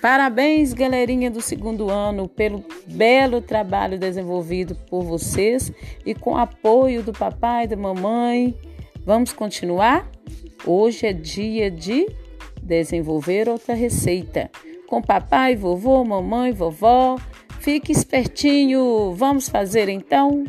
Parabéns, galerinha do segundo ano, pelo belo trabalho desenvolvido por vocês e com apoio do papai e da mamãe. Vamos continuar? Hoje é dia de desenvolver outra receita. Com papai, vovô, mamãe, vovó. Fique espertinho. Vamos fazer então?